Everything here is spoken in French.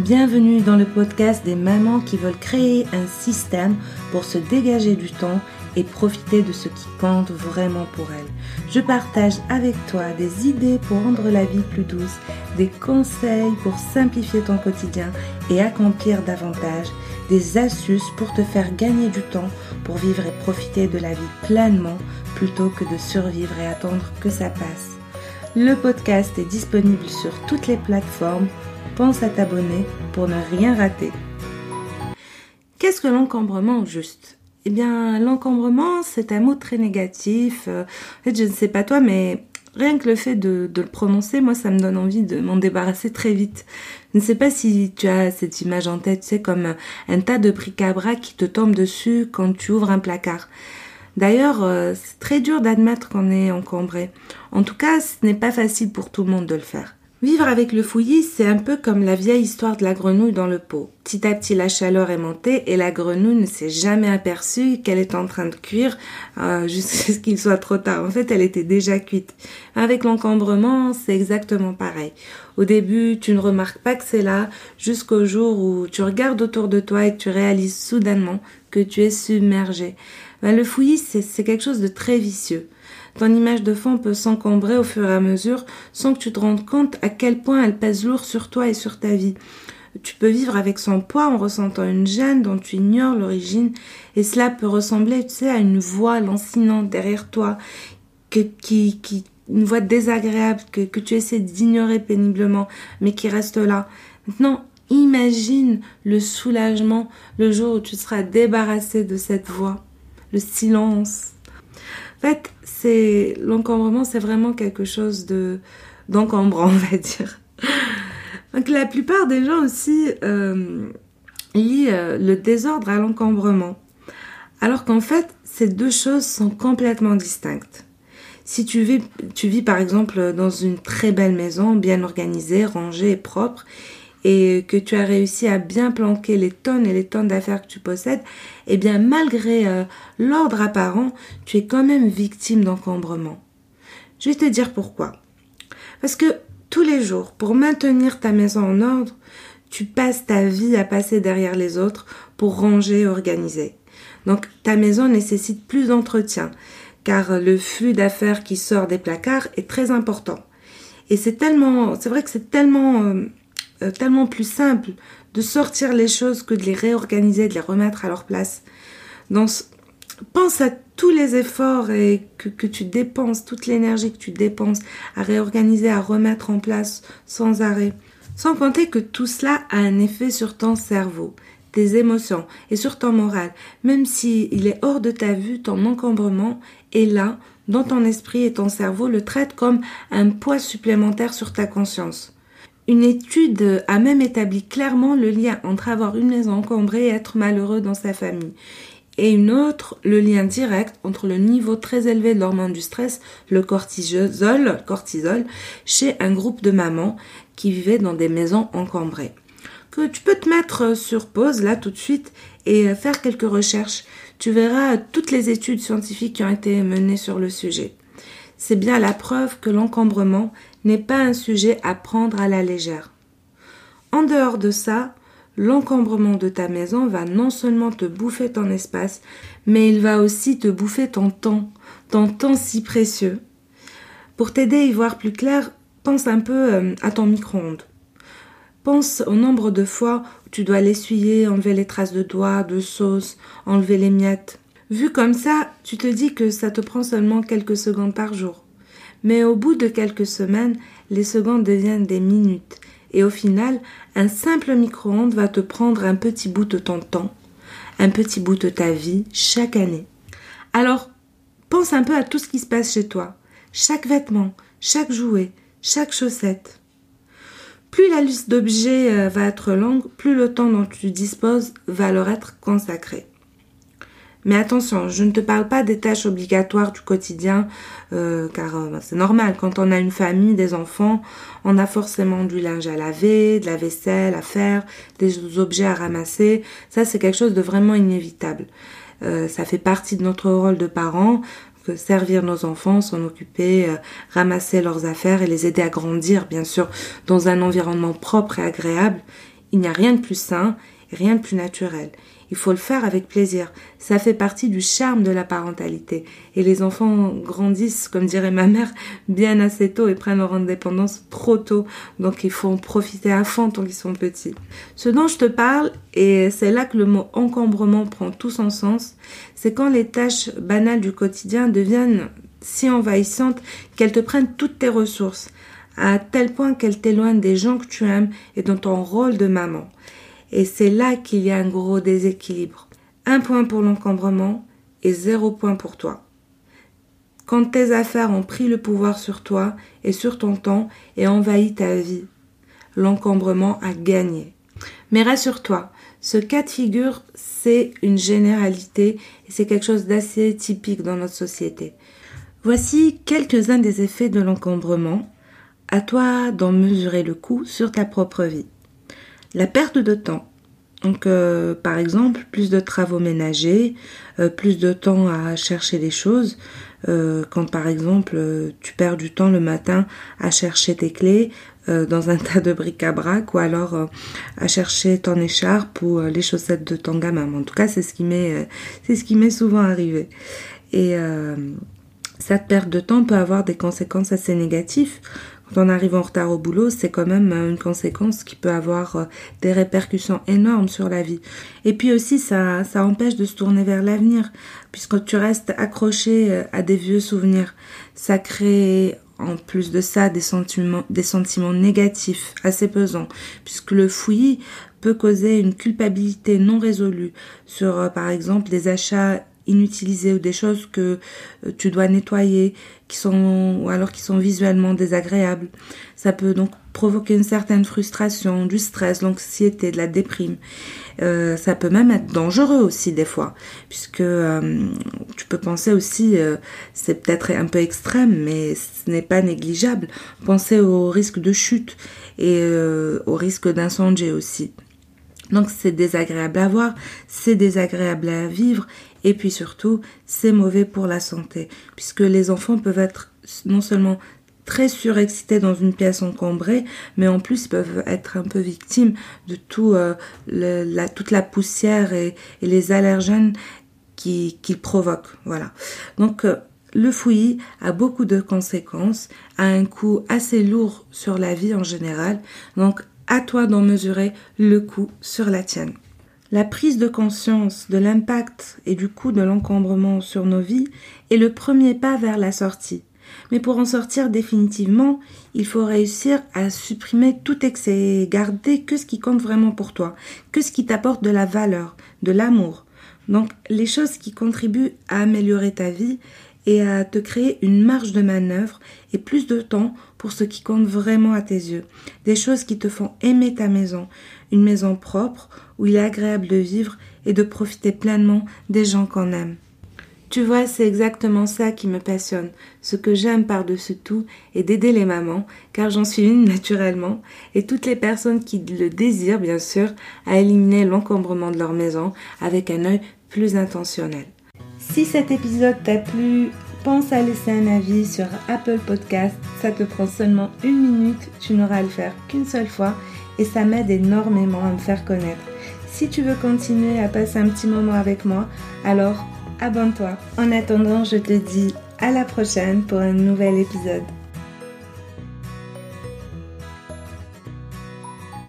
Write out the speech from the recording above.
Bienvenue dans le podcast des mamans qui veulent créer un système pour se dégager du temps et profiter de ce qui compte vraiment pour elles. Je partage avec toi des idées pour rendre la vie plus douce, des conseils pour simplifier ton quotidien et accomplir davantage, des astuces pour te faire gagner du temps pour vivre et profiter de la vie pleinement plutôt que de survivre et attendre que ça passe. Le podcast est disponible sur toutes les plateformes pense à t'abonner pour ne rien rater. Qu'est-ce que l'encombrement juste? Eh bien, l'encombrement, c'est un mot très négatif. Euh, en fait, je ne sais pas toi, mais rien que le fait de, le prononcer, moi, ça me donne envie de m'en débarrasser très vite. Je ne sais pas si tu as cette image en tête, c'est comme un tas de bric-à-brac qui te tombe dessus quand tu ouvres un placard. D'ailleurs, euh, c'est très dur d'admettre qu'on est encombré. En tout cas, ce n'est pas facile pour tout le monde de le faire. Vivre avec le fouillis, c'est un peu comme la vieille histoire de la grenouille dans le pot. Petit à petit, la chaleur est montée et la grenouille ne s'est jamais aperçue qu'elle est en train de cuire euh, jusqu'à ce qu'il soit trop tard. En fait, elle était déjà cuite. Avec l'encombrement, c'est exactement pareil. Au début, tu ne remarques pas que c'est là jusqu'au jour où tu regardes autour de toi et que tu réalises soudainement que tu es submergé. Ben, le fouillis, c'est quelque chose de très vicieux. Ton image de fond peut s'encombrer au fur et à mesure sans que tu te rendes compte à quel point elle pèse lourd sur toi et sur ta vie. Tu peux vivre avec son poids en ressentant une gêne dont tu ignores l'origine et cela peut ressembler, tu sais, à une voix lancinante derrière toi que, qui, qui, une voix désagréable que, que tu essaies d'ignorer péniblement mais qui reste là. Maintenant, imagine le soulagement le jour où tu seras débarrassé de cette voix, le silence. En fait, c'est l'encombrement, c'est vraiment quelque chose de d'encombrant, on va dire. Donc la plupart des gens aussi euh, lient euh, le désordre à l'encombrement, alors qu'en fait, ces deux choses sont complètement distinctes. Si tu vis, tu vis par exemple dans une très belle maison, bien organisée, rangée et propre, et que tu as réussi à bien planquer les tonnes et les tonnes d'affaires que tu possèdes, eh bien malgré euh, l'ordre apparent, tu es quand même victime d'encombrement. Je vais te dire pourquoi. Parce que tous les jours, pour maintenir ta maison en ordre, tu passes ta vie à passer derrière les autres pour ranger et organiser. Donc ta maison nécessite plus d'entretien, car le flux d'affaires qui sort des placards est très important. Et c'est tellement, c'est vrai que c'est tellement euh, euh, tellement plus simple de sortir les choses que de les réorganiser, de les remettre à leur place. Pense à tous les efforts et que, que tu dépenses, toute l'énergie que tu dépenses à réorganiser, à remettre en place sans arrêt. Sans compter que tout cela a un effet sur ton cerveau, tes émotions et sur ton moral. Même si il est hors de ta vue, ton encombrement est là, dans ton esprit et ton cerveau le traite comme un poids supplémentaire sur ta conscience. Une étude a même établi clairement le lien entre avoir une maison encombrée et être malheureux dans sa famille. Et une autre, le lien direct entre le niveau très élevé de l'hormone du stress, le cortisol, chez un groupe de mamans qui vivaient dans des maisons encombrées. Que tu peux te mettre sur pause là tout de suite et faire quelques recherches. Tu verras toutes les études scientifiques qui ont été menées sur le sujet. C'est bien la preuve que l'encombrement n'est pas un sujet à prendre à la légère. En dehors de ça, l'encombrement de ta maison va non seulement te bouffer ton espace, mais il va aussi te bouffer ton temps, ton temps si précieux. Pour t'aider à y voir plus clair, pense un peu euh, à ton micro-ondes. Pense au nombre de fois où tu dois l'essuyer, enlever les traces de doigts, de sauce, enlever les miettes. Vu comme ça, tu te dis que ça te prend seulement quelques secondes par jour. Mais au bout de quelques semaines, les secondes deviennent des minutes. Et au final, un simple micro-ondes va te prendre un petit bout de ton temps, un petit bout de ta vie chaque année. Alors, pense un peu à tout ce qui se passe chez toi. Chaque vêtement, chaque jouet, chaque chaussette. Plus la liste d'objets euh, va être longue, plus le temps dont tu disposes va leur être consacré. Mais attention, je ne te parle pas des tâches obligatoires du quotidien, euh, car euh, c'est normal, quand on a une famille, des enfants, on a forcément du linge à laver, de la vaisselle à faire, des objets à ramasser. Ça, c'est quelque chose de vraiment inévitable. Euh, ça fait partie de notre rôle de parents, que servir nos enfants, s'en occuper, ramasser leurs affaires et les aider à grandir, bien sûr, dans un environnement propre et agréable. Il n'y a rien de plus sain rien de plus naturel. Il faut le faire avec plaisir. Ça fait partie du charme de la parentalité. Et les enfants grandissent, comme dirait ma mère, bien assez tôt et prennent leur indépendance trop tôt. Donc il faut en profiter à fond tant qu'ils sont petits. Ce dont je te parle, et c'est là que le mot encombrement prend tout son sens, c'est quand les tâches banales du quotidien deviennent si envahissantes qu'elles te prennent toutes tes ressources, à tel point qu'elles t'éloignent des gens que tu aimes et dans ton rôle de maman. Et c'est là qu'il y a un gros déséquilibre. Un point pour l'encombrement et zéro point pour toi. Quand tes affaires ont pris le pouvoir sur toi et sur ton temps et envahi ta vie, l'encombrement a gagné. Mais rassure-toi, ce cas de figure, c'est une généralité et c'est quelque chose d'assez typique dans notre société. Voici quelques-uns des effets de l'encombrement. À toi d'en mesurer le coût sur ta propre vie. La perte de temps. Donc, euh, par exemple, plus de travaux ménagers, euh, plus de temps à chercher des choses. Euh, quand, par exemple, tu perds du temps le matin à chercher tes clés dans un tas de bric-à-brac ou alors à chercher ton écharpe ou les chaussettes de ton gamin. En tout cas, c'est ce qui m'est, c'est ce qui m'est souvent arrivé. Et cette perte de temps peut avoir des conséquences assez négatives quand on en retard au boulot, c'est quand même euh, une conséquence qui peut avoir euh, des répercussions énormes sur la vie. Et puis aussi, ça, ça empêche de se tourner vers l'avenir, puisque tu restes accroché euh, à des vieux souvenirs. Ça crée en plus de ça des sentiments, des sentiments négatifs assez pesants, puisque le fouillis peut causer une culpabilité non résolue sur, par exemple, des achats inutilisés ou des choses que euh, tu dois nettoyer qui sont ou alors qui sont visuellement désagréables. Ça peut donc provoquer une certaine frustration, du stress, l'anxiété, de la déprime. Euh, ça peut même être dangereux aussi des fois, puisque euh, tu peux penser aussi, c'est peut-être un peu extrême, mais ce n'est pas négligeable, penser au risque de chute et au risque d'incendie aussi. Donc c'est désagréable à voir, c'est désagréable à vivre et puis surtout c'est mauvais pour la santé puisque les enfants peuvent être non seulement très surexcités dans une pièce encombrée, mais en plus ils peuvent être un peu victimes de euh, toute la poussière et, les allergènes qu'ils qui provoquent. Voilà. Donc euh, le fouillis a beaucoup de conséquences, a un coût assez lourd sur la vie en général. Donc à toi d'en mesurer le coût sur la tienne. La prise de conscience de l'impact et du coût de l'encombrement sur nos vies est le premier pas vers la sortie. Mais pour en sortir définitivement, il faut réussir à supprimer tout excès et garder que ce qui compte vraiment pour toi, que ce qui t'apporte de la valeur, de l'amour. Donc les choses qui contribuent à améliorer ta vie et à te créer une marge de manœuvre et plus de temps pour ce qui compte vraiment à tes yeux. Des choses qui te font aimer ta maison, une maison propre où il est agréable de vivre et de profiter pleinement des gens qu'on aime. Tu vois, c'est exactement ça qui me passionne. Ce que j'aime par-dessus tout est d'aider les mamans, car j'en suis une naturellement, et toutes les personnes qui le désirent, bien sûr, à éliminer l'encombrement de leur maison avec un œil plus intentionnel. Si cet épisode t'a plu, pense à laisser un avis sur Apple Podcast. Ça te prend seulement une minute, tu n'auras à le faire qu'une seule fois et ça m'aide énormément à me faire connaître. Si tu veux continuer à passer un petit moment avec moi, alors abonne-toi. En attendant, je te dis à la prochaine pour un nouvel épisode.